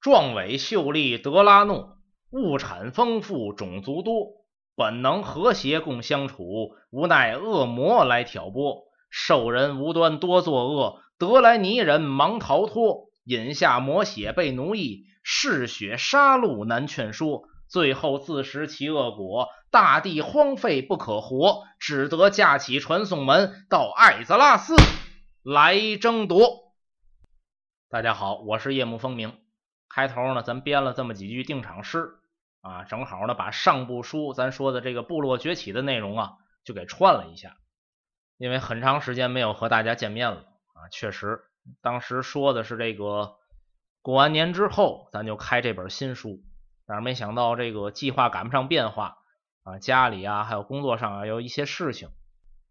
壮伟秀丽德拉诺，物产丰富种族多，本能和谐共相处，无奈恶魔来挑拨，兽人无端多作恶，德莱尼人忙逃脱，饮下魔血被奴役，嗜血杀戮难劝说，最后自食其恶果，大地荒废不可活，只得架起传送门到艾泽拉斯来争夺。大家好，我是夜幕风鸣。开头呢，咱编了这么几句定场诗啊，正好呢把上部书咱说的这个部落崛起的内容啊，就给串了一下。因为很长时间没有和大家见面了啊，确实，当时说的是这个过完年之后咱就开这本新书，但是没想到这个计划赶不上变化啊，家里啊还有工作上啊有一些事情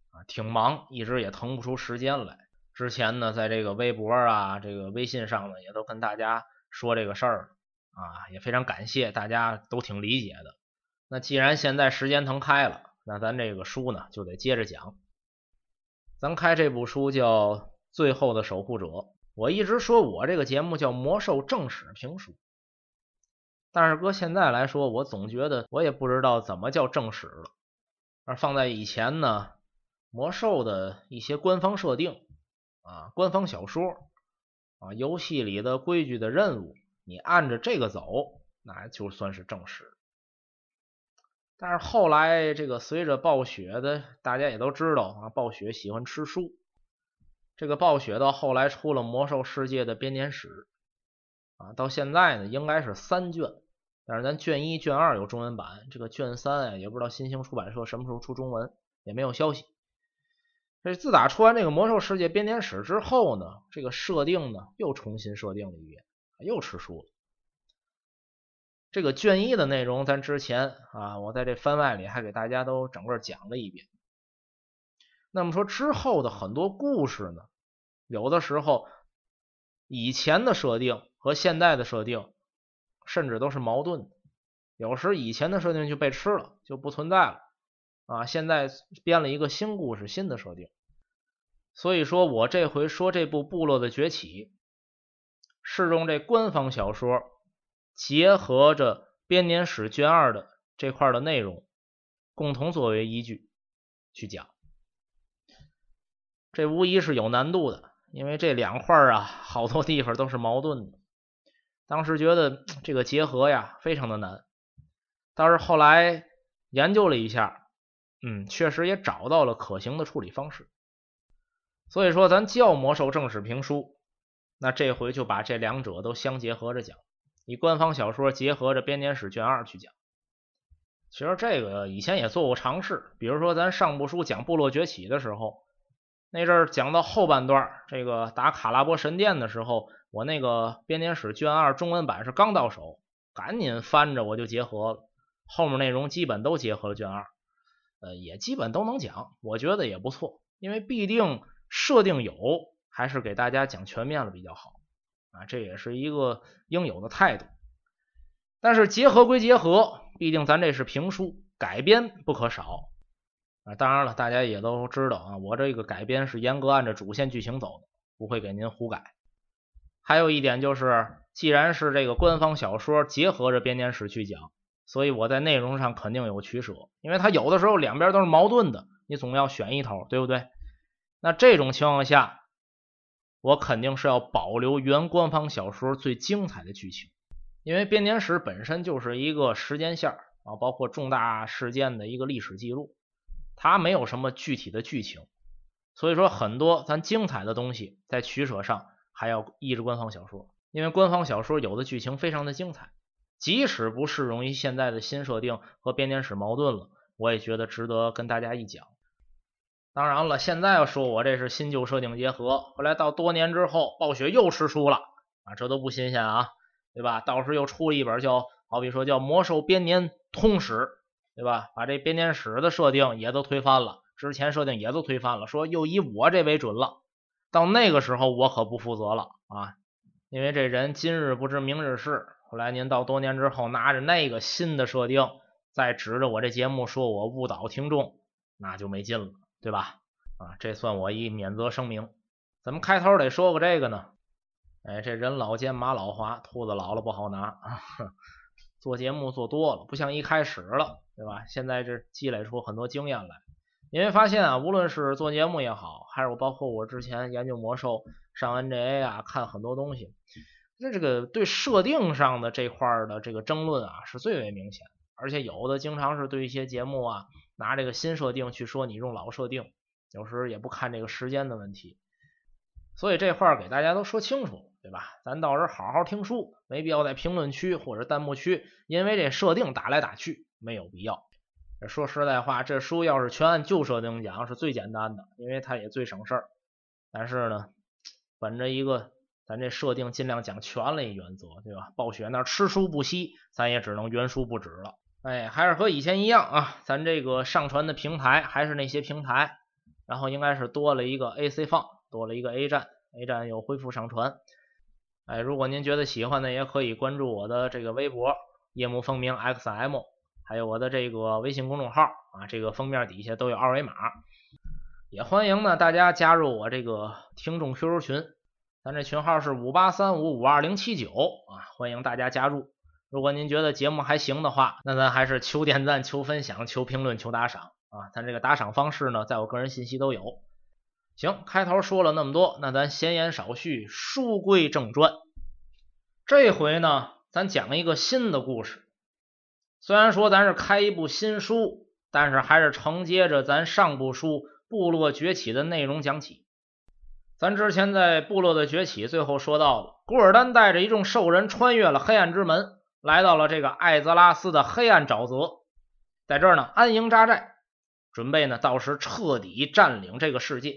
啊，挺忙，一直也腾不出时间来。之前呢，在这个微博啊、这个微信上呢，也都跟大家说这个事儿啊，也非常感谢大家都挺理解的。那既然现在时间腾开了，那咱这个书呢就得接着讲。咱开这部书叫《最后的守护者》，我一直说我这个节目叫魔兽正史评书，但是搁现在来说，我总觉得我也不知道怎么叫正史了。而放在以前呢，魔兽的一些官方设定。啊，官方小说啊，游戏里的规矩的任务，你按着这个走，那就算是正史。但是后来这个随着暴雪的，大家也都知道啊，暴雪喜欢吃书。这个暴雪到后来出了《魔兽世界》的编年史啊，到现在呢应该是三卷，但是咱卷一、卷二有中文版，这个卷三啊也不知道新兴出版社什么时候出中文，也没有消息。这自打出完这个魔兽世界编年史之后呢，这个设定呢又重新设定了一遍，又吃书了。这个卷一的内容，咱之前啊，我在这番外里还给大家都整个讲了一遍。那么说之后的很多故事呢，有的时候以前的设定和现在的设定甚至都是矛盾的，有时以前的设定就被吃了，就不存在了。啊，现在编了一个新故事，新的设定，所以说我这回说这部《部落的崛起》，是用这官方小说结合着编年史卷二的这块的内容，共同作为依据去讲。这无疑是有难度的，因为这两块啊，好多地方都是矛盾的。当时觉得这个结合呀，非常的难，但是后来研究了一下。嗯，确实也找到了可行的处理方式，所以说咱叫魔兽正史评书，那这回就把这两者都相结合着讲，以官方小说结合着编年史卷二去讲。其实这个以前也做过尝试，比如说咱上部书讲部落崛起的时候，那阵儿讲到后半段，这个打卡拉波神殿的时候，我那个编年史卷二中文版是刚到手，赶紧翻着我就结合了，后面内容基本都结合了卷二。呃，也基本都能讲，我觉得也不错，因为必定设定有，还是给大家讲全面了比较好啊，这也是一个应有的态度。但是结合归结合，毕竟咱这是评书，改编不可少啊。当然了，大家也都知道啊，我这个改编是严格按照主线剧情走的，不会给您胡改。还有一点就是，既然是这个官方小说结合着编年史去讲。所以我在内容上肯定有取舍，因为它有的时候两边都是矛盾的，你总要选一头，对不对？那这种情况下，我肯定是要保留原官方小说最精彩的剧情，因为编年史本身就是一个时间线啊，包括重大事件的一个历史记录，它没有什么具体的剧情，所以说很多咱精彩的东西在取舍上还要依着官方小说，因为官方小说有的剧情非常的精彩。即使不适用于现在的新设定和编年史矛盾了，我也觉得值得跟大家一讲。当然了，现在要说我这是新旧设定结合，后来到多年之后，暴雪又吃书了啊，这都不新鲜啊，对吧？到时又出了一本叫，好比说叫《魔兽编年通史》，对吧？把这编年史的设定也都推翻了，之前设定也都推翻了，说又以我这为准了。到那个时候，我可不负责了啊，因为这人今日不知明日事。后来您到多年之后拿着那个新的设定，再指着我这节目说我误导听众，那就没劲了，对吧？啊，这算我一免责声明。怎么开头得说个这个呢？哎，这人老奸马老滑，兔子老了不好拿啊。做节目做多了，不像一开始了，对吧？现在这积累出很多经验来。因为发现啊，无论是做节目也好，还是我包括我之前研究魔兽、上 NGA 啊，看很多东西，那这个对设定上的这块的这个争论啊，是最为明显。而且有的经常是对一些节目啊，拿这个新设定去说你用老设定，有时也不看这个时间的问题。所以这块给大家都说清楚，对吧？咱到时候好好听书，没必要在评论区或者弹幕区因为这设定打来打去，没有必要。说实在话，这书要是全按旧设定讲，是最简单的，因为它也最省事儿。但是呢，本着一个咱这设定尽量讲全了原则，对吧？暴雪那吃书不息，咱也只能原书不止了。哎，还是和以前一样啊，咱这个上传的平台还是那些平台，然后应该是多了一个 AC 放，多了一个 A 站，A 站又恢复上传。哎，如果您觉得喜欢的，也可以关注我的这个微博夜幕风鸣 XM，还有我的这个微信公众号啊，这个封面底下都有二维码。也欢迎呢大家加入我这个听众 QQ 群，咱这群号是五八三五五二零七九啊，欢迎大家加入。如果您觉得节目还行的话，那咱还是求点赞、求分享、求评论、求打赏啊！咱这个打赏方式呢，在我个人信息都有。行，开头说了那么多，那咱闲言少叙，书归正传。这回呢，咱讲一个新的故事。虽然说咱是开一部新书，但是还是承接着咱上部书《部落崛起》的内容讲起。咱之前在《部落的崛起》最后说到了，古尔丹带着一众兽人穿越了黑暗之门。来到了这个艾泽拉斯的黑暗沼泽，在这儿呢安营扎寨，准备呢到时彻底占领这个世界。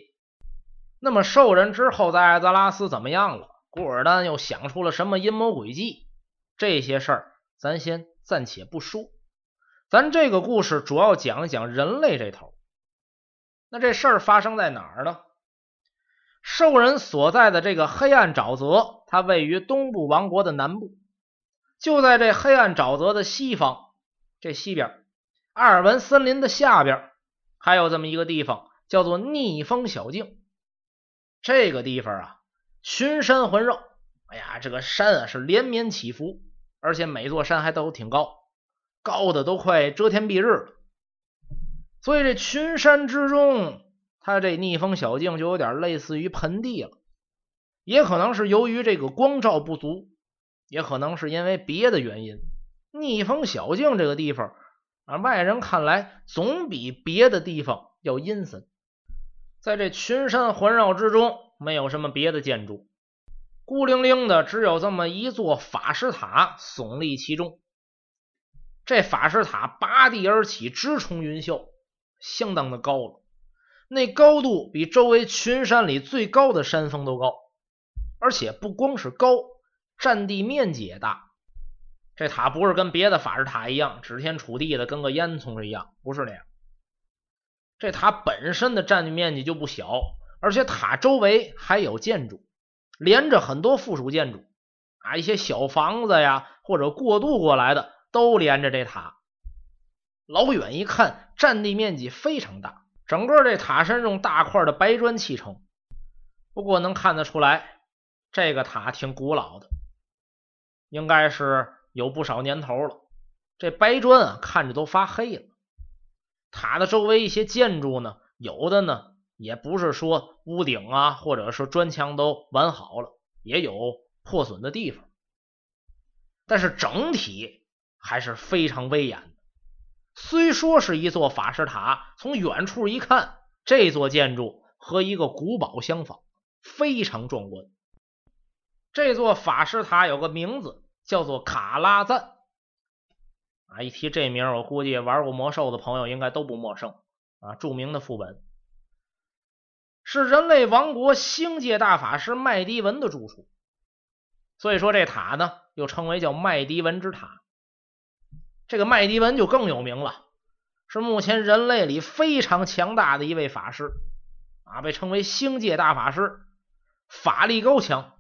那么兽人之后在艾泽拉斯怎么样了？古尔丹又想出了什么阴谋诡计？这些事儿咱先暂且不说，咱这个故事主要讲一讲人类这头。那这事儿发生在哪儿呢？兽人所在的这个黑暗沼泽，它位于东部王国的南部。就在这黑暗沼泽的西方，这西边，阿尔文森林的下边，还有这么一个地方，叫做逆风小径。这个地方啊，群山环绕，哎呀，这个山啊是连绵起伏，而且每座山还都挺高，高的都快遮天蔽日了。所以这群山之中，它这逆风小径就有点类似于盆地了，也可能是由于这个光照不足。也可能是因为别的原因，逆风小径这个地方啊，外人看来总比别的地方要阴森。在这群山环绕之中，没有什么别的建筑，孤零零的只有这么一座法师塔耸立其中。这法师塔拔地而起，直冲云霄，相当的高了。那高度比周围群山里最高的山峰都高，而且不光是高。占地面积也大，这塔不是跟别的法师塔一样指天杵地的，跟个烟囱一样，不是那样。这塔本身的占地面积就不小，而且塔周围还有建筑，连着很多附属建筑啊，一些小房子呀，或者过渡过来的都连着这塔。老远一看，占地面积非常大，整个这塔身用大块的白砖砌成。不过能看得出来，这个塔挺古老的。应该是有不少年头了，这白砖啊看着都发黑了。塔的周围一些建筑呢，有的呢也不是说屋顶啊，或者说砖墙都完好了，也有破损的地方。但是整体还是非常威严的。虽说是一座法师塔，从远处一看，这座建筑和一个古堡相仿，非常壮观。这座法师塔有个名字。叫做卡拉赞啊！一提这名，我估计玩过魔兽的朋友应该都不陌生啊。著名的副本是人类王国星界大法师麦迪文的住处，所以说这塔呢又称为叫麦迪文之塔。这个麦迪文就更有名了，是目前人类里非常强大的一位法师啊，被称为星界大法师，法力高强，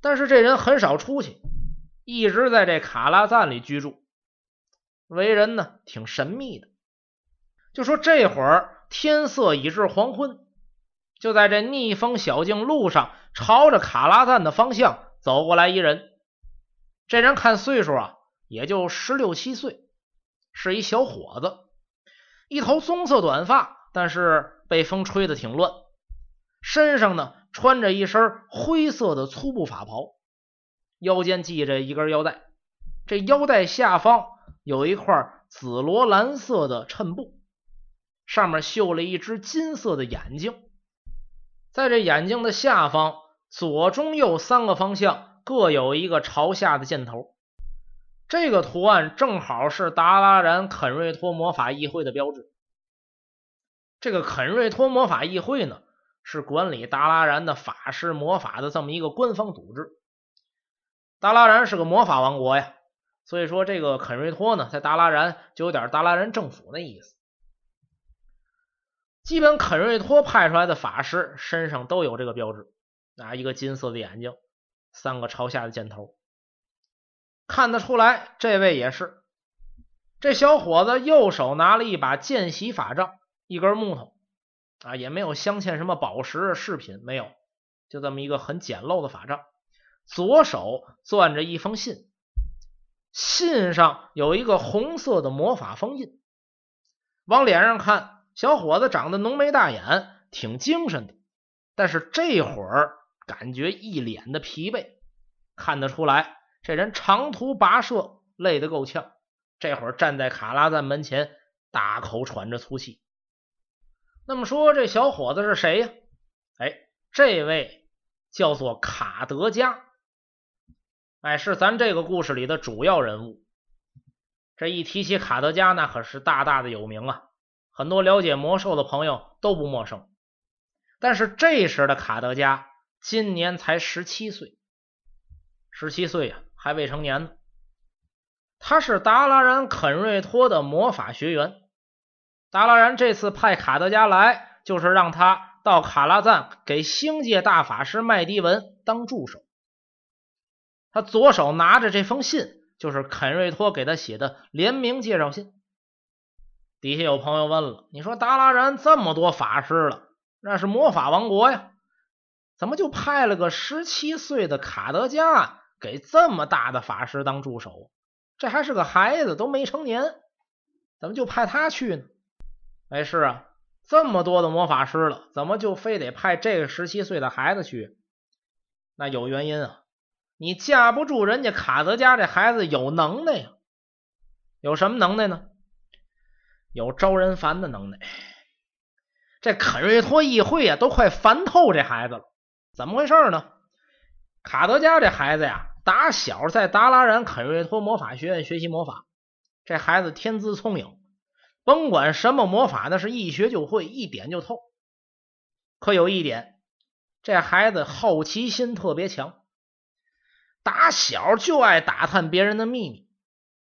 但是这人很少出去。一直在这卡拉赞里居住，为人呢挺神秘的。就说这会儿天色已至黄昏，就在这逆风小径路上，朝着卡拉赞的方向走过来一人。这人看岁数啊，也就十六七岁，是一小伙子，一头棕色短发，但是被风吹得挺乱。身上呢，穿着一身灰色的粗布法袍，腰间系着一根腰带，这腰带下方有一块紫罗兰色的衬布，上面绣了一只金色的眼睛。在这眼睛的下方，左、中、右三个方向各有一个朝下的箭头。这个图案正好是达拉然肯瑞托魔法议会的标志。这个肯瑞托魔法议会呢，是管理达拉然的法师魔法的这么一个官方组织。达拉然是个魔法王国呀，所以说这个肯瑞托呢，在达拉然就有点达拉然政府那意思。基本肯瑞托派出来的法师身上都有这个标志，啊，一个金色的眼睛，三个朝下的箭头，看得出来，这位也是。这小伙子右手拿了一把见习法杖，一根木头，啊，也没有镶嵌什么宝石饰品，没有，就这么一个很简陋的法杖。左手攥着一封信，信上有一个红色的魔法封印，往脸上看。小伙子长得浓眉大眼，挺精神的，但是这会儿感觉一脸的疲惫，看得出来这人长途跋涉，累得够呛。这会儿站在卡拉赞门前，大口喘着粗气。那么说，这小伙子是谁呀？哎，这位叫做卡德加，哎，是咱这个故事里的主要人物。这一提起卡德加，那可是大大的有名啊。很多了解魔兽的朋友都不陌生，但是这时的卡德加今年才十七岁，十七岁呀，还未成年呢。他是达拉然肯瑞托的魔法学员，达拉然这次派卡德加来，就是让他到卡拉赞给星界大法师麦迪文当助手。他左手拿着这封信，就是肯瑞托给他写的联名介绍信。底下有朋友问了：“你说达拉然这么多法师了，那是魔法王国呀，怎么就派了个十七岁的卡德加给这么大的法师当助手？这还是个孩子，都没成年，怎么就派他去呢？”哎，是啊，这么多的魔法师了，怎么就非得派这个十七岁的孩子去？那有原因啊，你架不住人家卡德加这孩子有能耐呀，有什么能耐呢？有招人烦的能耐，这肯瑞托议会啊，都快烦透这孩子了。怎么回事呢？卡德加这孩子呀，打小在达拉然肯瑞托魔法学院学习魔法。这孩子天资聪颖，甭管什么魔法，那是一学就会，一点就透。可有一点，这孩子好奇心特别强，打小就爱打探别人的秘密。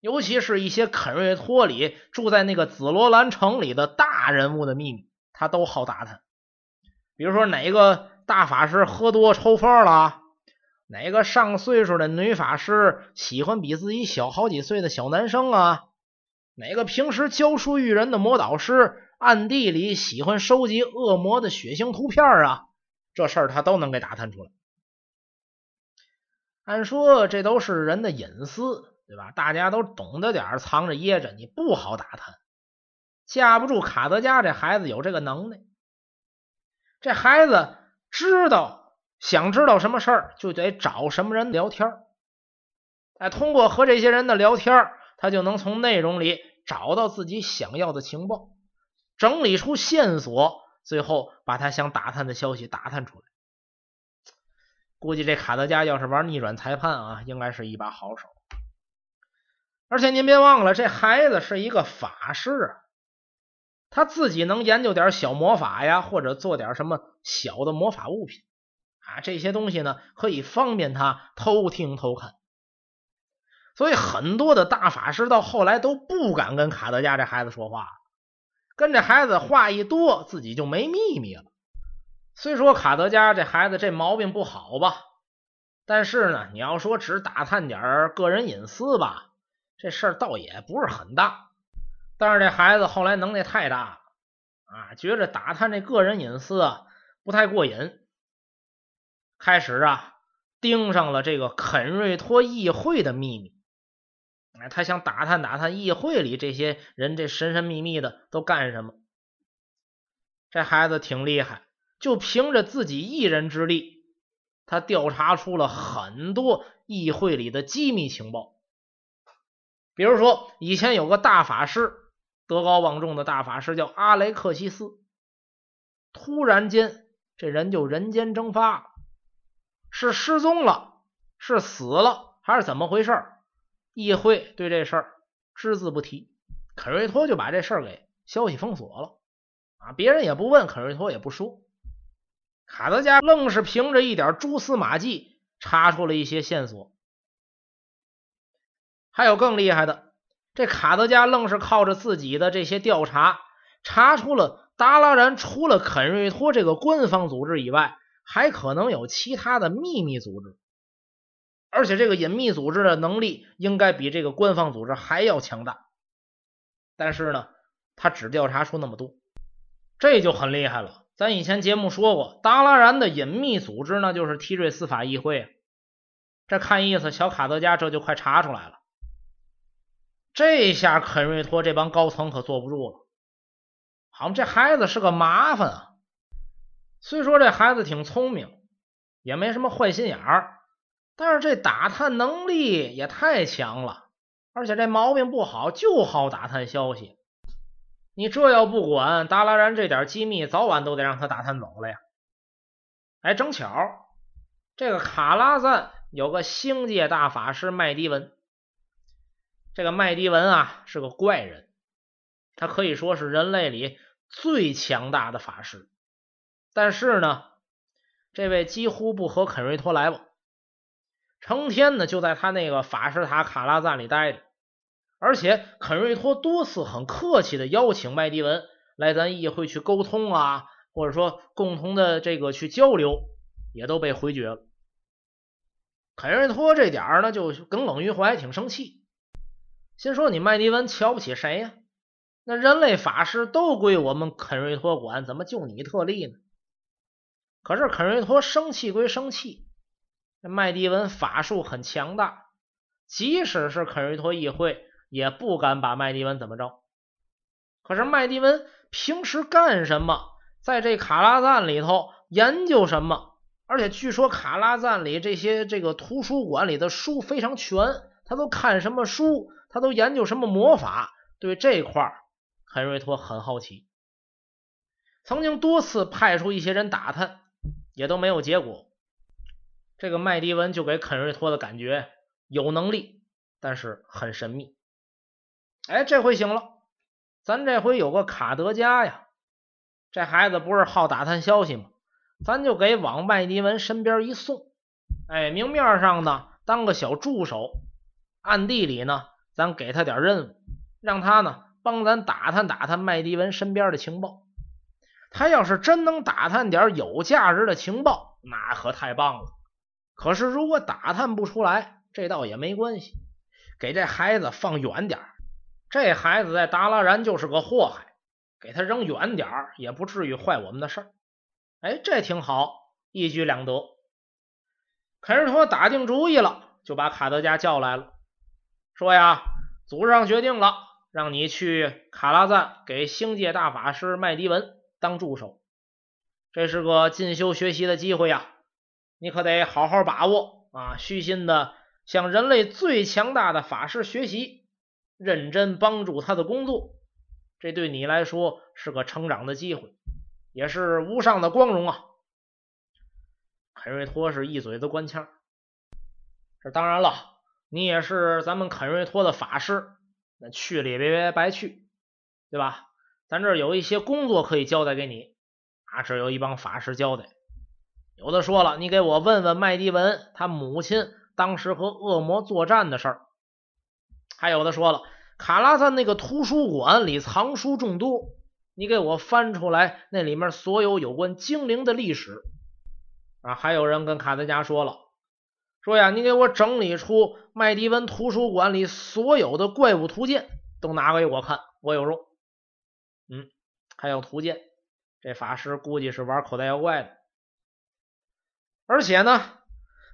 尤其是一些肯瑞托里住在那个紫罗兰城里的大人物的秘密，他都好打探。比如说哪个大法师喝多抽风了，哪个上岁数的女法师喜欢比自己小好几岁的小男生啊，哪个平时教书育人的魔导师暗地里喜欢收集恶魔的血腥图片啊，这事儿他都能给打探出来。按说这都是人的隐私。对吧？大家都懂得点藏着掖着，你不好打探。架不住卡德加这孩子有这个能耐。这孩子知道，想知道什么事儿，就得找什么人聊天哎，通过和这些人的聊天他就能从内容里找到自己想要的情报，整理出线索，最后把他想打探的消息打探出来。估计这卡德加要是玩逆转裁判啊，应该是一把好手。而且您别忘了，这孩子是一个法师，他自己能研究点小魔法呀，或者做点什么小的魔法物品啊，这些东西呢，可以方便他偷听偷看。所以很多的大法师到后来都不敢跟卡德加这孩子说话，跟这孩子话一多，自己就没秘密了。虽说卡德加这孩子这毛病不好吧，但是呢，你要说只打探点个人隐私吧。这事儿倒也不是很大，但是这孩子后来能耐太大了啊，觉着打探这个人隐私啊，不太过瘾，开始啊盯上了这个肯瑞托议会的秘密。哎，他想打探打探议会里这些人这神神秘秘的都干什么。这孩子挺厉害，就凭着自己一人之力，他调查出了很多议会里的机密情报。比如说，以前有个大法师，德高望重的大法师叫阿雷克西斯，突然间这人就人间蒸发了，是失踪了，是死了，还是怎么回事？议会对这事儿只字不提，肯瑞托就把这事儿给消息封锁了啊！别人也不问，肯瑞托也不说。卡德加愣是凭着一点蛛丝马迹查出了一些线索。还有更厉害的，这卡德加愣是靠着自己的这些调查，查出了达拉然除了肯瑞托这个官方组织以外，还可能有其他的秘密组织，而且这个隐秘组织的能力应该比这个官方组织还要强大。但是呢，他只调查出那么多，这就很厉害了。咱以前节目说过，达拉然的隐秘组织呢，就是提瑞司法议会。这看意思，小卡德加这就快查出来了。这下肯瑞托这帮高层可坐不住了。好，这孩子是个麻烦啊。虽说这孩子挺聪明，也没什么坏心眼儿，但是这打探能力也太强了。而且这毛病不好，就好打探消息。你这要不管，达拉然这点机密，早晚都得让他打探走了呀。哎，正巧这个卡拉赞有个星界大法师麦迪文。这个麦迪文啊是个怪人，他可以说是人类里最强大的法师。但是呢，这位几乎不和肯瑞托来往，成天呢就在他那个法师塔卡拉赞里待着。而且肯瑞托多次很客气的邀请麦迪文来咱议会去沟通啊，或者说共同的这个去交流，也都被回绝了。肯瑞托这点儿呢就耿耿于怀，挺生气。心说：“你麦迪文瞧不起谁呀？那人类法师都归我们肯瑞托管，怎么就你特例呢？”可是肯瑞托生气归生气，这麦迪文法术很强大，即使是肯瑞托议会也不敢把麦迪文怎么着。可是麦迪文平时干什么，在这卡拉赞里头研究什么？而且据说卡拉赞里这些这个图书馆里的书非常全，他都看什么书？他都研究什么魔法？对这块儿，肯瑞托很好奇，曾经多次派出一些人打探，也都没有结果。这个麦迪文就给肯瑞托的感觉有能力，但是很神秘。哎，这回行了，咱这回有个卡德加呀，这孩子不是好打探消息吗？咱就给往麦迪文身边一送，哎，明面上呢当个小助手，暗地里呢。咱给他点任务，让他呢帮咱打探打探麦迪文身边的情报。他要是真能打探点有价值的情报，那可太棒了。可是如果打探不出来，这倒也没关系，给这孩子放远点这孩子在达拉然就是个祸害，给他扔远点也不至于坏我们的事儿。哎，这挺好，一举两得。肯尔托打定主意了，就把卡德加叫来了。说呀，组织上决定了，让你去卡拉赞给星界大法师麦迪文当助手，这是个进修学习的机会呀，你可得好好把握啊！虚心的向人类最强大的法师学习，认真帮助他的工作，这对你来说是个成长的机会，也是无上的光荣啊！凯瑞托是一嘴的官腔，这当然了。你也是咱们肯瑞托的法师，那去了也别白去，对吧？咱这有一些工作可以交代给你啊，这有一帮法师交代。有的说了，你给我问问麦迪文他母亲当时和恶魔作战的事儿；还有的说了，卡拉赞那个图书馆里藏书众多，你给我翻出来那里面所有有关精灵的历史啊。还有人跟卡德加说了。说呀，你给我整理出麦迪文图书馆里所有的怪物图鉴，都拿给我看，我有用。嗯，还有图鉴，这法师估计是玩口袋妖怪的。而且呢，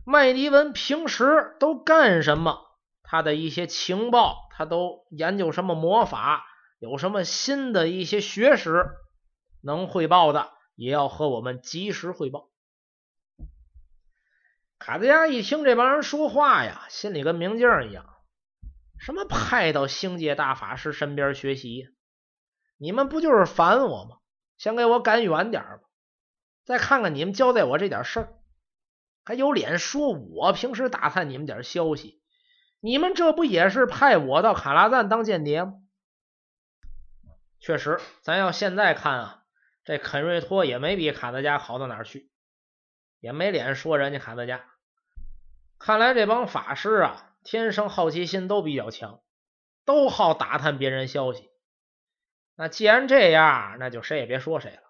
麦迪文平时都干什么？他的一些情报，他都研究什么魔法？有什么新的一些学识能汇报的，也要和我们及时汇报。卡德加一听这帮人说话呀，心里跟明镜一样。什么派到星界大法师身边学习？你们不就是烦我吗？想给我赶远点吗？再看看你们交代我这点事儿，还有脸说我平时打探你们点消息？你们这不也是派我到卡拉赞当间谍吗？确实，咱要现在看啊，这肯瑞托也没比卡德加好到哪儿去，也没脸说人家卡德加。看来这帮法师啊，天生好奇心都比较强，都好打探别人消息。那既然这样，那就谁也别说谁了。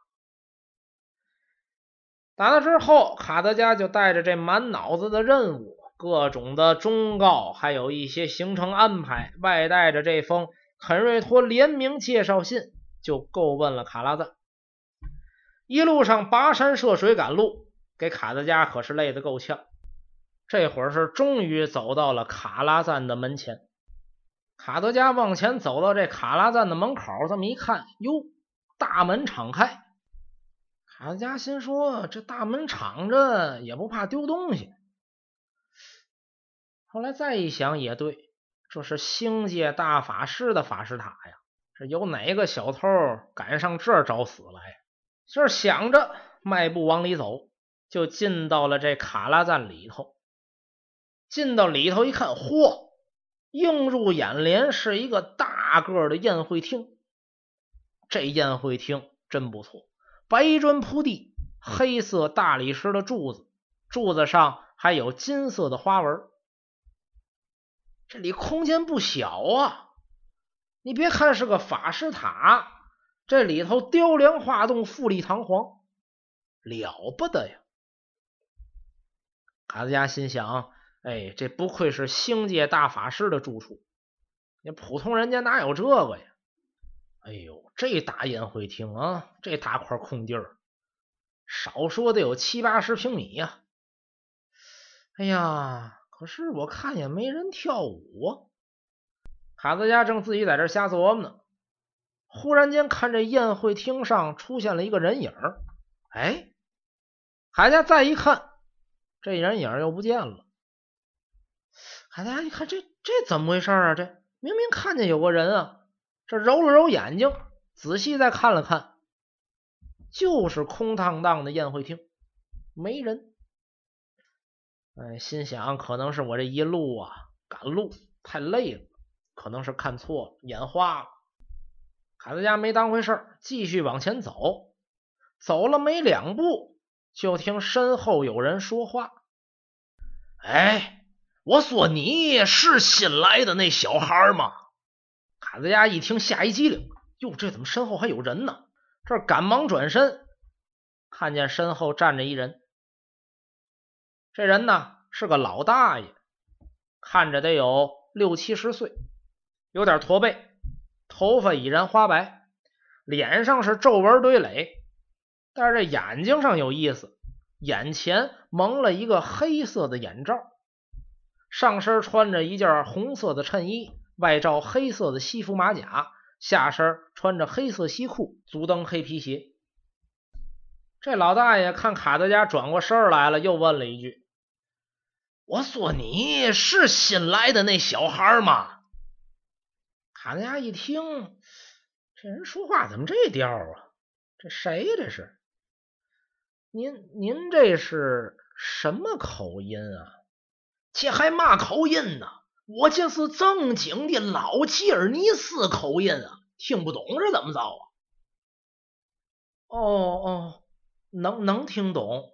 打那之后，卡德加就带着这满脑子的任务、各种的忠告，还有一些行程安排，外带着这封。肯瑞托联名介绍信就够问了卡拉赞，一路上跋山涉水赶路，给卡德加可是累得够呛。这会儿是终于走到了卡拉赞的门前。卡德加往前走到这卡拉赞的门口，这么一看，哟，大门敞开。卡德加心说：“这大门敞着，也不怕丢东西。”后来再一想，也对。这是星界大法师的法师塔呀！这有哪个小偷敢上这儿找死来？这想着，迈步往里走，就进到了这卡拉赞里头。进到里头一看，嚯！映入眼帘是一个大个的宴会厅。这宴会厅真不错，白砖铺地，黑色大理石的柱子，柱子上还有金色的花纹。这里空间不小啊！你别看是个法师塔，这里头雕梁画栋、富丽堂皇，了不得呀！卡德加心想：哎，这不愧是星界大法师的住处，那普通人家哪有这个呀？哎呦，这大宴会厅啊，这大块空地儿，少说得有七八十平米呀！哎呀！可是我看也没人跳舞啊！卡德加正自己在这瞎琢磨呢，忽然间看这宴会厅上出现了一个人影哎，海家再一看，这人影又不见了。海家一看，这这怎么回事啊？这明明看见有个人啊！这揉了揉眼睛，仔细再看了看，就是空荡荡的宴会厅，没人。哎，心想可能是我这一路啊赶路太累了，可能是看错了，眼花了。卡德加没当回事继续往前走。走了没两步，就听身后有人说话：“哎，我说你是新来的那小孩吗？”卡德加一听，吓一激灵：“哟，这怎么身后还有人呢？”这赶忙转身，看见身后站着一人。这人呢是个老大爷，看着得有六七十岁，有点驼背，头发已然花白，脸上是皱纹堆垒，但是这眼睛上有意思，眼前蒙了一个黑色的眼罩，上身穿着一件红色的衬衣，外罩黑色的西服马甲，下身穿着黑色西裤，足蹬黑皮鞋。这老大爷看卡德加转过身来了，又问了一句。我说你是新来的那小孩吗？卡德加一听，这人说话怎么这调啊？这谁呀？这是您？您这是什么口音啊？这还嘛口音呢？我这是正经的老吉尔尼斯口音啊！听不懂是怎么着啊？哦哦，能能听懂，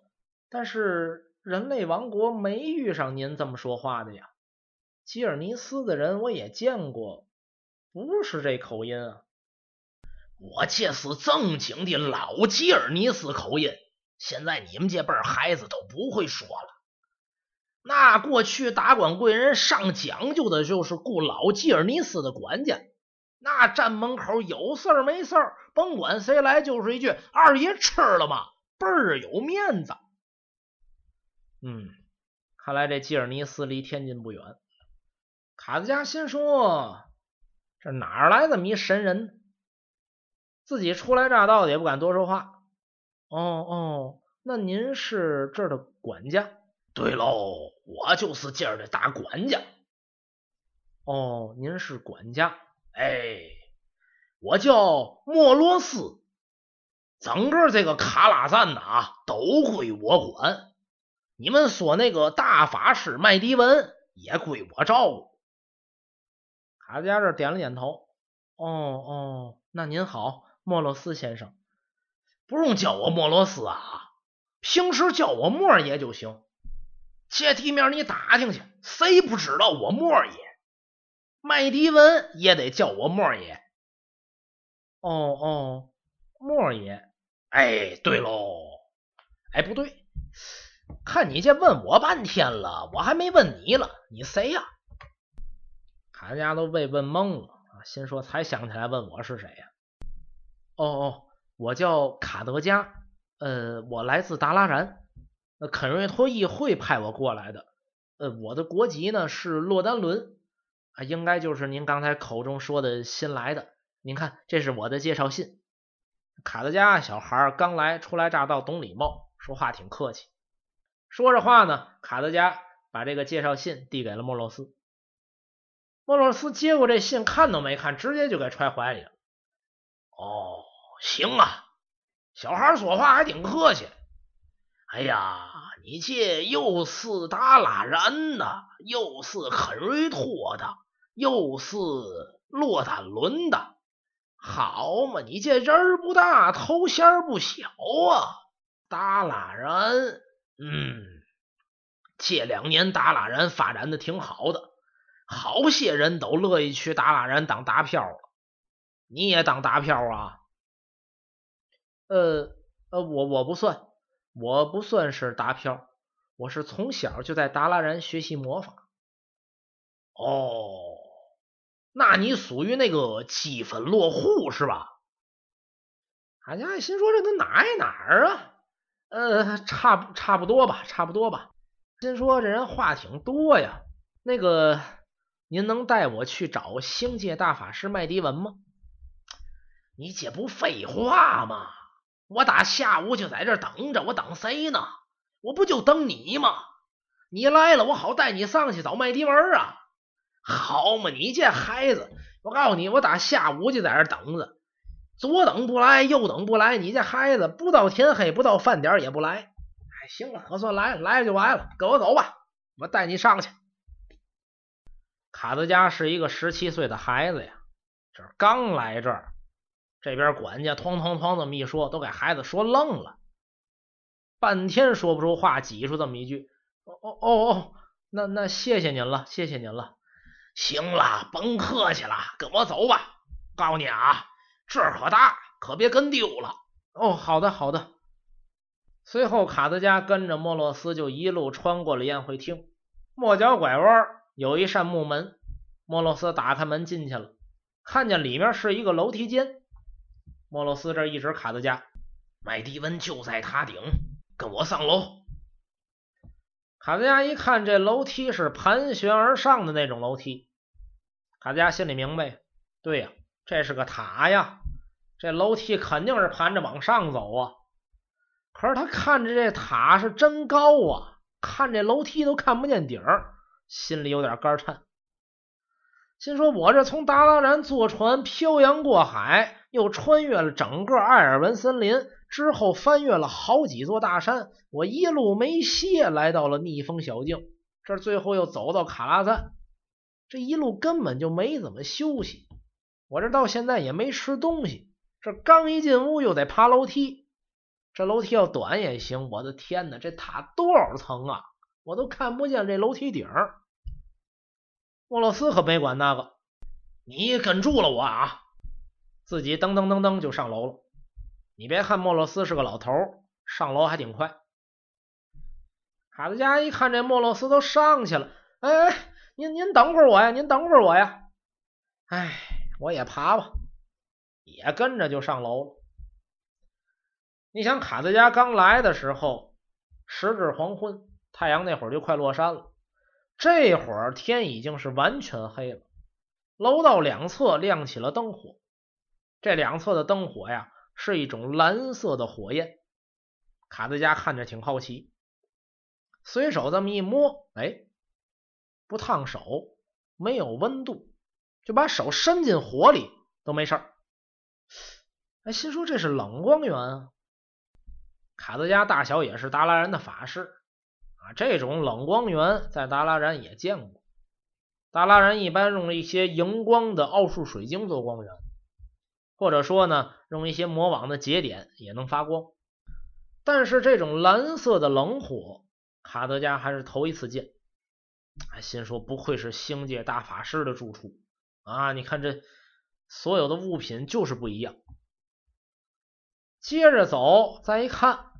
但是。人类王国没遇上您这么说话的呀，吉尔尼斯的人我也见过，不是这口音啊。我这是正经的老吉尔尼斯口音，现在你们这辈孩子都不会说了。那过去达官贵人上讲究的就是雇老吉尔尼斯的管家，那站门口有事儿没事儿，甭管谁来，就是一句“二爷吃了吗”，倍儿有面子。嗯，看来这吉尔尼斯离天津不远。卡子加心说：“这哪来这么一神人？自己初来乍到的，也不敢多说话。”哦哦，那您是这儿的管家？对喽，我就是今儿的大管家。哦，您是管家？哎，我叫莫罗斯。整个这个卡拉赞呐，都归我管。你们说那个大法师麦迪文也归我照顾。卡加这点了点头。哦哦，那您好，莫罗斯先生。不用叫我莫罗斯啊，平时叫我莫爷就行。这地面你打听去，谁不知道我莫爷？麦迪文也得叫我莫爷。哦哦，莫爷。哎，对喽，哎，不对，看你这问我半天了，我还没问你了，你谁呀？卡家都被问懵了，心说才想起来问我是谁呀？哦哦，我叫卡德加，呃，我来自达拉然，那，肯瑞托议会派我过来的，呃，我的国籍呢是洛丹伦，啊，应该就是您刚才口中说的新来的。您看，这是我的介绍信。卡德加小孩刚来，初来乍到，懂礼貌，说话挺客气。说着话呢，卡德加把这个介绍信递给了莫洛斯。莫洛斯接过这信，看都没看，直接就给揣怀里了。哦，行啊，小孩说话还挺客气。哎呀，你这又是达拉然的，又是肯瑞托的，又是洛丹伦的。好嘛，你这人不大，头衔不小啊！达拉然，嗯，这两年达拉然发展的挺好的，好些人都乐意去达拉然当大票了。你也当大票啊？呃呃，我我不算，我不算是达飘，我是从小就在达拉然学习魔法。哦。那你属于那个积分落户是吧？俺家心说这都哪挨哪儿啊？呃，差不差不多吧，差不多吧。心说这人话挺多呀。那个，您能带我去找星界大法师麦迪文吗？你这不废话吗？我打下午就在这等着，我等谁呢？我不就等你吗？你来了，我好带你上去找麦迪文啊。好嘛，你这孩子，我告诉你，我打下午就在这等着，左等不来，右等不来，你这孩子不到天黑，不到饭点也不来。哎，行了，可算来了，来了就完了，跟我走吧，我带你上去。卡德加是一个十七岁的孩子呀，这刚来这儿，这边管家哐哐哐这么一说，都给孩子说愣了，半天说不出话，挤出这么一句：“哦哦哦哦，那那谢谢您了，谢谢您了。”行了，甭客气了，跟我走吧。告诉你啊，这儿可大，可别跟丢了。哦，好的，好的。随后，卡德加跟着莫洛斯就一路穿过了宴会厅。末角拐弯有一扇木门，莫洛斯打开门进去了，看见里面是一个楼梯间。莫洛斯这一直卡德加，麦迪文就在塔顶，跟我上楼。卡德加一看，这楼梯是盘旋而上的那种楼梯。卡德加心里明白，对呀，这是个塔呀，这楼梯肯定是盘着往上走啊。可是他看着这塔是真高啊，看这楼梯都看不见顶儿，心里有点肝颤。心说：“我这从达拉然坐船漂洋过海，又穿越了整个艾尔文森林，之后翻越了好几座大山，我一路没歇，来到了逆风小径，这最后又走到卡拉赞。”这一路根本就没怎么休息，我这到现在也没吃东西。这刚一进屋又得爬楼梯，这楼梯要短也行。我的天哪，这塔多少层啊？我都看不见这楼梯顶。莫洛斯可没管那个，你跟住了我啊，自己噔噔噔噔就上楼了。你别看莫洛斯是个老头，上楼还挺快。卡德加一看这莫洛斯都上去了，哎哎。您您等会儿我呀，您等会儿我呀。哎，我也爬吧，也跟着就上楼了。你想，卡德加刚来的时候，时至黄昏，太阳那会儿就快落山了。这会儿天已经是完全黑了，楼道两侧亮起了灯火。这两侧的灯火呀，是一种蓝色的火焰。卡德加看着挺好奇，随手这么一摸，哎，不烫手，没有温度，就把手伸进火里都没事儿。哎，心说这是冷光源啊。卡德加大小也是达拉然的法师啊，这种冷光源在达拉然也见过。达拉然一般用一些荧光的奥数水晶做光源，或者说呢，用一些魔网的节点也能发光。但是这种蓝色的冷火，卡德加还是头一次见。心说不愧是星界大法师的住处啊！你看这所有的物品就是不一样。接着走，再一看，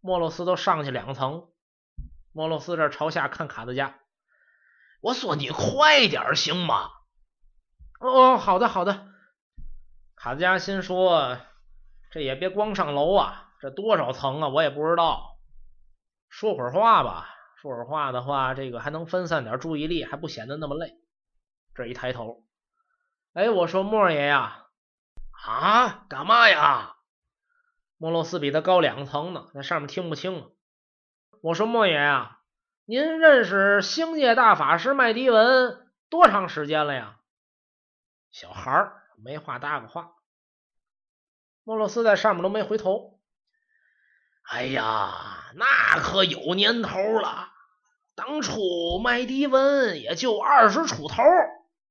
莫洛斯都上去两层。莫洛斯这朝下看卡德加，我说你快点行吗？哦，好的好的。卡德加心说，这也别光上楼啊，这多少层啊，我也不知道。说会儿话吧，说会儿话的话，这个还能分散点注意力，还不显得那么累。这一抬头，哎，我说莫爷呀，啊，干嘛呀？莫洛斯比他高两层呢，在上面听不清。我说莫爷啊，您认识星界大法师麦迪文多长时间了呀？小孩儿没话搭个话。莫洛斯在上面都没回头。哎呀，那可有年头了。当初麦迪文也就二十出头，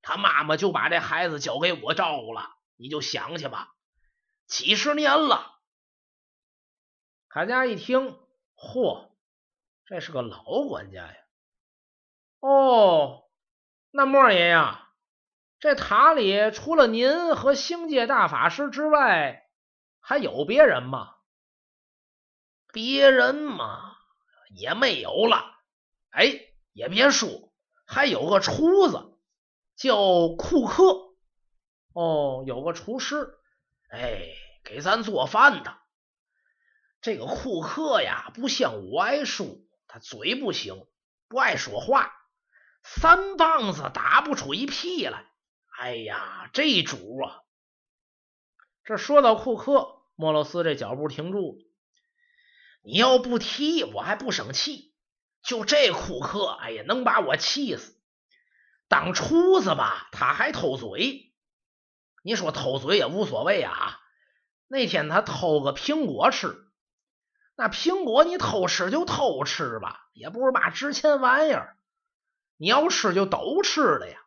他妈妈就把这孩子交给我照顾了。你就想去吧，几十年了。卡家一听，嚯，这是个老管家呀！哦，那莫爷呀，这塔里除了您和星界大法师之外，还有别人吗？别人嘛，也没有了。哎，也别说，还有个厨子，叫库克。哦，有个厨师，哎，给咱做饭的。这个库克呀，不像我爱说，他嘴不行，不爱说话，三棒子打不出一屁来。哎呀，这主啊！这说到库克，莫洛斯这脚步停住了。你要不提，我还不生气。就这库克，哎呀，能把我气死。当厨子吧，他还偷嘴。你说偷嘴也无所谓啊。那天他偷个苹果吃。那苹果你偷吃就偷吃吧，也不是嘛值钱玩意儿。你要吃就都吃了呀。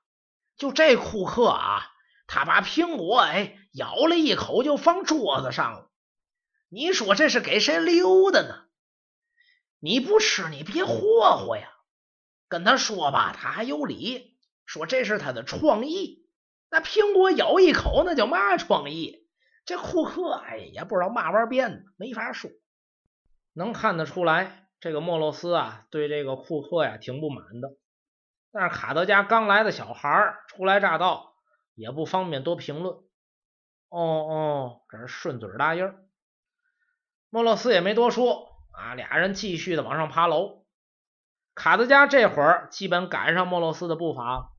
就这库克啊，他把苹果哎咬了一口就放桌子上了。你说这是给谁留的呢？你不吃你别霍霍呀。跟他说吧，他还有理，说这是他的创意。那苹果咬一口，那叫嘛创意？这库克哎也不知道嘛玩意变的，没法说。能看得出来，这个莫洛斯啊，对这个库克呀挺不满的。但是卡德加刚来的小孩初来乍到，也不方便多评论。哦哦，这是顺嘴答应。莫洛斯也没多说啊，俩人继续的往上爬楼。卡德加这会儿基本赶上莫洛斯的步伐，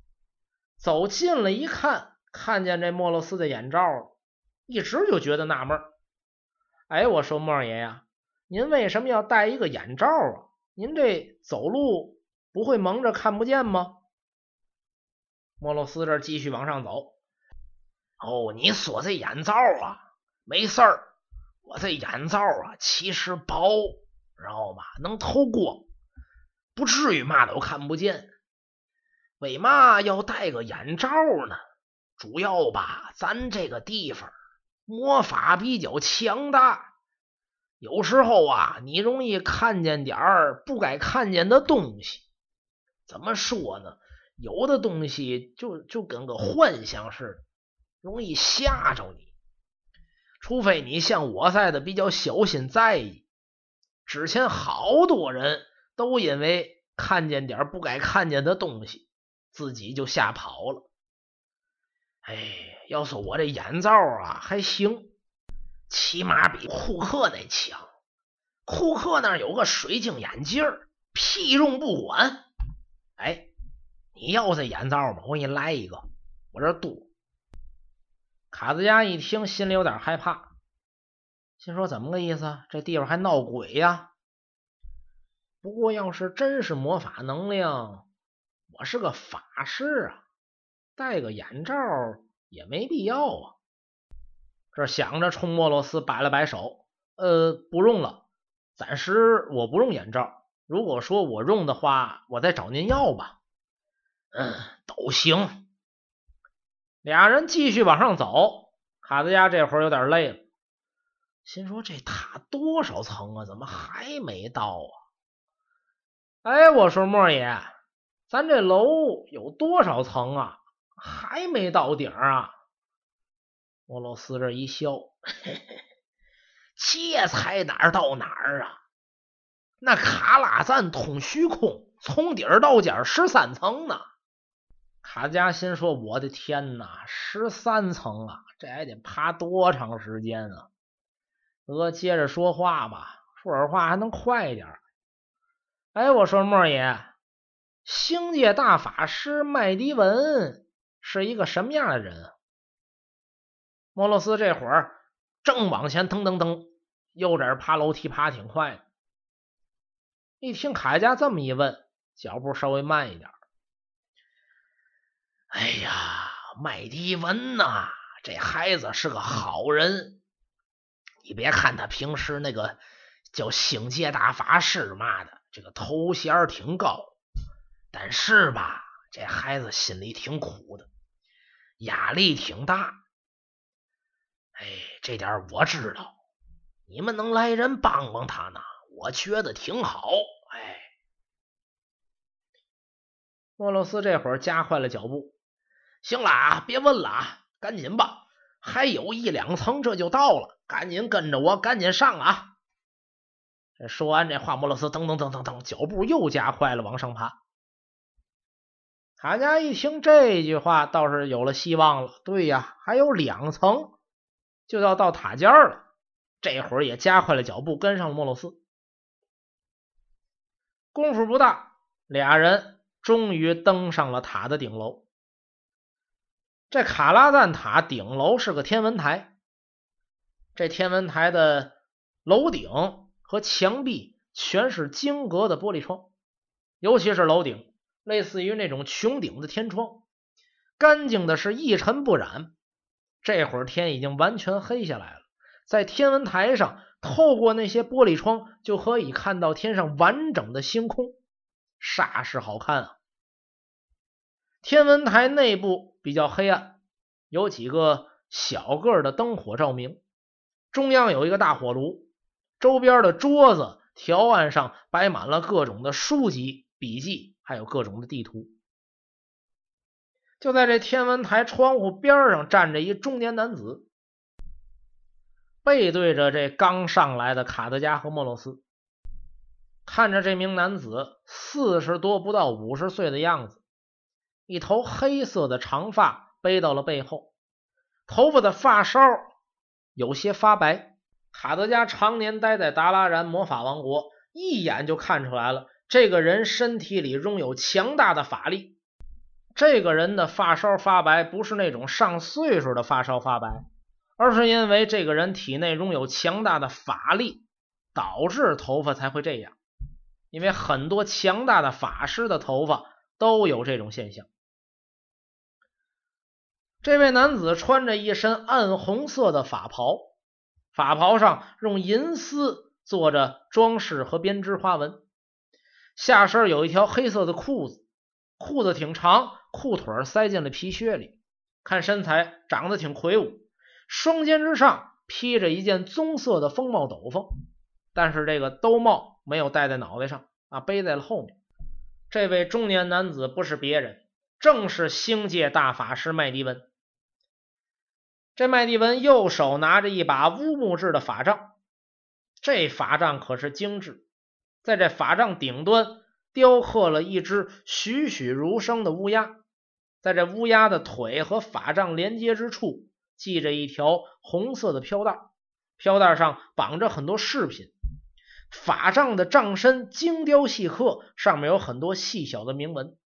走近了一看，看见这莫洛斯的眼罩了，一直就觉得纳闷哎，我说莫二爷呀。您为什么要戴一个眼罩啊？您这走路不会蒙着看不见吗？莫洛斯这继续往上走。哦，你说这眼罩啊，没事儿。我这眼罩啊，其实薄，知道吧？能透光，不至于嘛都看不见。为嘛要戴个眼罩呢？主要吧，咱这个地方魔法比较强大。有时候啊，你容易看见点儿不该看见的东西。怎么说呢？有的东西就就跟个幻象似的，容易吓着你。除非你像我在的比较小心在意。之前好多人都因为看见点不该看见的东西，自己就吓跑了。哎，要说我这眼罩啊，还行。起码比库克那强。库克那有个水晶眼镜屁用不管。哎，你要这眼罩吗？我给你来一个，我这多。卡子家一听，心里有点害怕，心说怎么个意思？这地方还闹鬼呀？不过要是真是魔法能量，我是个法师啊，戴个眼罩也没必要啊。这想着，冲莫洛斯摆了摆手，呃，不用了，暂时我不用眼罩。如果说我用的话，我再找您要吧。嗯，都行。俩人继续往上走，卡子家这会儿有点累了，心说这塔多少层啊？怎么还没到啊？哎，我说莫爷，咱这楼有多少层啊？还没到顶啊？莫洛斯这一笑，切才哪儿到哪儿啊？那卡拉赞通虚空，从底儿到尖十三层呢。卡加心说：“我的天哪，十三层啊，这还得爬多长时间啊？”得接着说话吧，说会话还能快点。哎，我说莫爷，星界大法师麦迪文是一个什么样的人啊？莫洛斯这会儿正往前腾腾腾，又在这爬楼梯，爬挺快的。一听卡佳这么一问，脚步稍微慢一点。哎呀，麦迪文呐，这孩子是个好人。你别看他平时那个叫星界大法师嘛的，这个头衔挺高，但是吧，这孩子心里挺苦的，压力挺大。哎，这点我知道。你们能来人帮帮他呢？我觉得挺好，哎。莫洛斯这会儿加快了脚步。行了啊，别问了啊，赶紧吧，还有一两层这就到了，赶紧跟着我，赶紧上啊！这说完这话，莫洛斯噔噔噔噔噔，脚步又加快了，往上爬。卡加一听这句话，倒是有了希望了。对呀，还有两层就要到塔尖了。这会儿也加快了脚步，跟上了莫洛斯。功夫不大，俩人终于登上了塔的顶楼。这卡拉赞塔顶楼是个天文台，这天文台的楼顶和墙壁全是晶格的玻璃窗，尤其是楼顶，类似于那种穹顶的天窗，干净的是一尘不染。这会儿天已经完全黑下来了，在天文台上。透过那些玻璃窗，就可以看到天上完整的星空，煞是好看啊！天文台内部比较黑暗，有几个小个的灯火照明，中央有一个大火炉，周边的桌子、条案上摆满了各种的书籍、笔记，还有各种的地图。就在这天文台窗户边上站着一中年男子。背对着这刚上来的卡德加和莫洛斯，看着这名男子四十多不到五十岁的样子，一头黑色的长发背到了背后，头发的发梢有些发白。卡德加常年待在达拉然魔法王国，一眼就看出来了，这个人身体里拥有强大的法力。这个人的发梢发白，不是那种上岁数的发梢发白。而是因为这个人体内拥有强大的法力，导致头发才会这样。因为很多强大的法师的头发都有这种现象。这位男子穿着一身暗红色的法袍，法袍上用银丝做着装饰和编织花纹，下身有一条黑色的裤子，裤子挺长，裤腿塞进了皮靴里，看身材长得挺魁梧。双肩之上披着一件棕色的风帽斗篷，但是这个兜帽没有戴在脑袋上啊，背在了后面。这位中年男子不是别人，正是星界大法师麦迪文。这麦迪文右手拿着一把乌木制的法杖，这法杖可是精致，在这法杖顶端雕刻了一只栩栩如生的乌鸦，在这乌鸦的腿和法杖连接之处。系着一条红色的飘带，飘带上绑着很多饰品。法杖的杖身精雕细刻，上面有很多细小的铭文。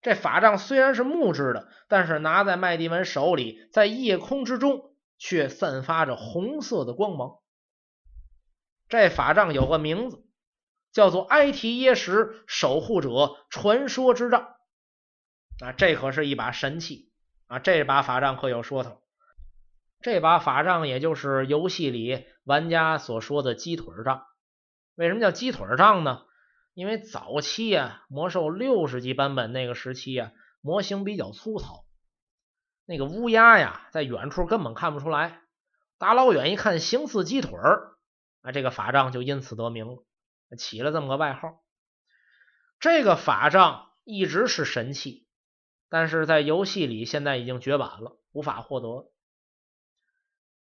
这法杖虽然是木质的，但是拿在麦迪文手里，在夜空之中却散发着红色的光芒。这法杖有个名字，叫做埃提耶什守护者传说之杖。啊，这可是一把神器啊！这把法杖可有说头。这把法杖也就是游戏里玩家所说的鸡腿杖。为什么叫鸡腿杖呢？因为早期啊，魔兽六十级版本那个时期啊，模型比较粗糙，那个乌鸦呀，在远处根本看不出来，大老远一看形似鸡腿儿，啊，这个法杖就因此得名了，起了这么个外号。这个法杖一直是神器，但是在游戏里现在已经绝版了，无法获得了。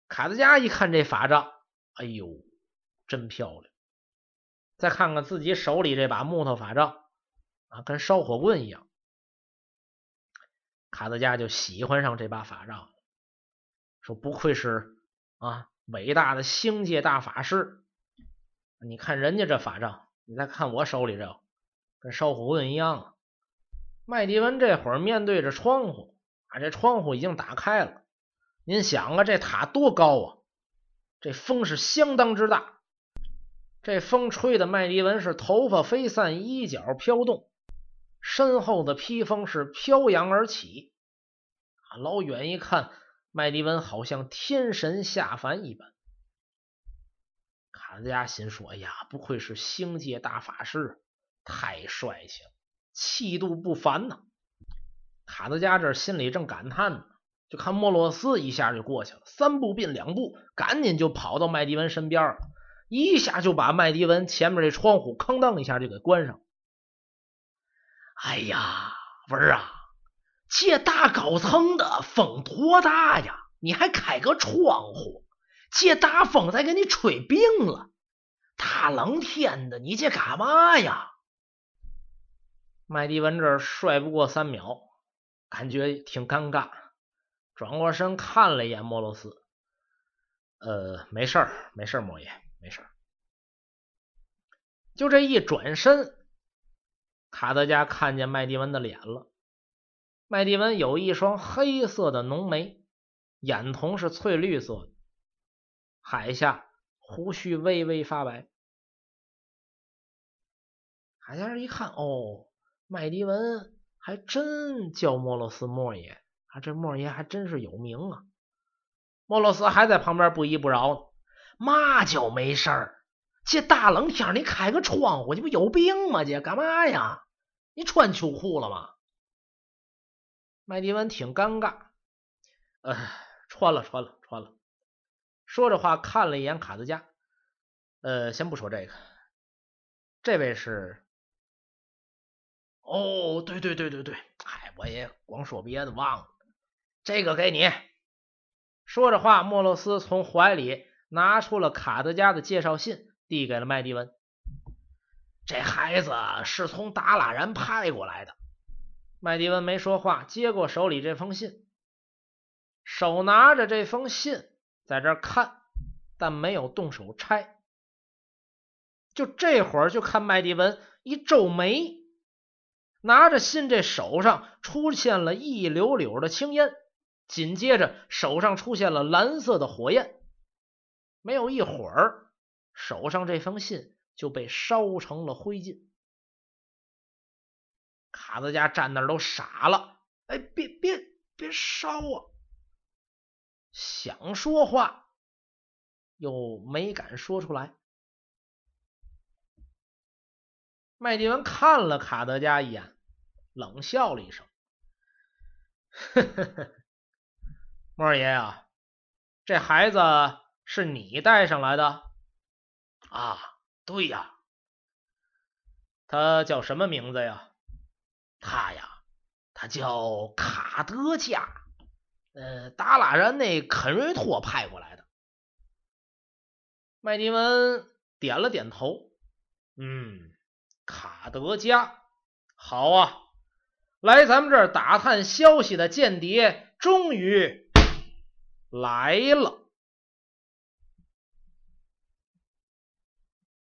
卡德加一看这法杖，哎呦，真漂亮。再看看自己手里这把木头法杖啊，跟烧火棍一样。卡德加就喜欢上这把法杖，说不愧是啊伟大的星界大法师。你看人家这法杖，你再看我手里这，跟烧火棍一样。麦迪文这会儿面对着窗户啊，这窗户已经打开了。您想啊，这塔多高啊？这风是相当之大。这风吹的麦迪文是头发飞散，衣角飘动，身后的披风是飘扬而起。老远一看，麦迪文好像天神下凡一般。卡德加心说：“哎呀，不愧是星界大法师，太帅气了，气度不凡呐！”卡德加这心里正感叹呢，就看莫洛斯一下就过去了，三步并两步，赶紧就跑到麦迪文身边。一下就把麦迪文前面这窗户哐当一下就给关上。哎呀，文儿啊，这大高层的风多大呀？你还开个窗户，这大风再给你吹病了。大冷天的，你这干嘛呀？麦迪文这帅不过三秒，感觉挺尴尬，转过身看了一眼莫罗斯。呃，没事儿，没事儿，莫爷。没事就这一转身，卡德加看见麦迪文的脸了。麦迪文有一双黑色的浓眉，眼瞳是翠绿色的，海下胡须微微发白。海下人一看，哦，麦迪文还真叫莫洛斯莫爷，啊，这莫爷还真是有名啊。莫洛斯还在旁边不依不饶呢。嘛叫没事儿？这大冷天你开个窗户，你不有病吗？这干嘛呀？你穿秋裤了吗？麦迪文挺尴尬，呃，穿了，穿了，穿了。说着话，看了一眼卡德加，呃，先不说这个，这位是……哦，对对对对对，嗨，我也光说别的忘了，这个给你。说着话，莫洛斯从怀里。拿出了卡德加的介绍信，递给了麦迪文。这孩子是从达拉然派过来的。麦迪文没说话，接过手里这封信，手拿着这封信在这看，但没有动手拆。就这会儿，就看麦迪文一皱眉，拿着信，这手上出现了一绺绺的青烟，紧接着手上出现了蓝色的火焰。没有一会儿，手上这封信就被烧成了灰烬。卡德加站那都傻了，哎，别别别烧啊！想说话又没敢说出来。麦迪文看了卡德加一眼，冷笑了一声：“呵呵呵，莫二爷啊，这孩子。”是你带上来的啊？对呀，他叫什么名字呀？他呀，他叫卡德加，呃，达拉然那肯瑞托派过来的。麦迪文点了点头，嗯，卡德加，好啊，来咱们这儿打探消息的间谍终于来了。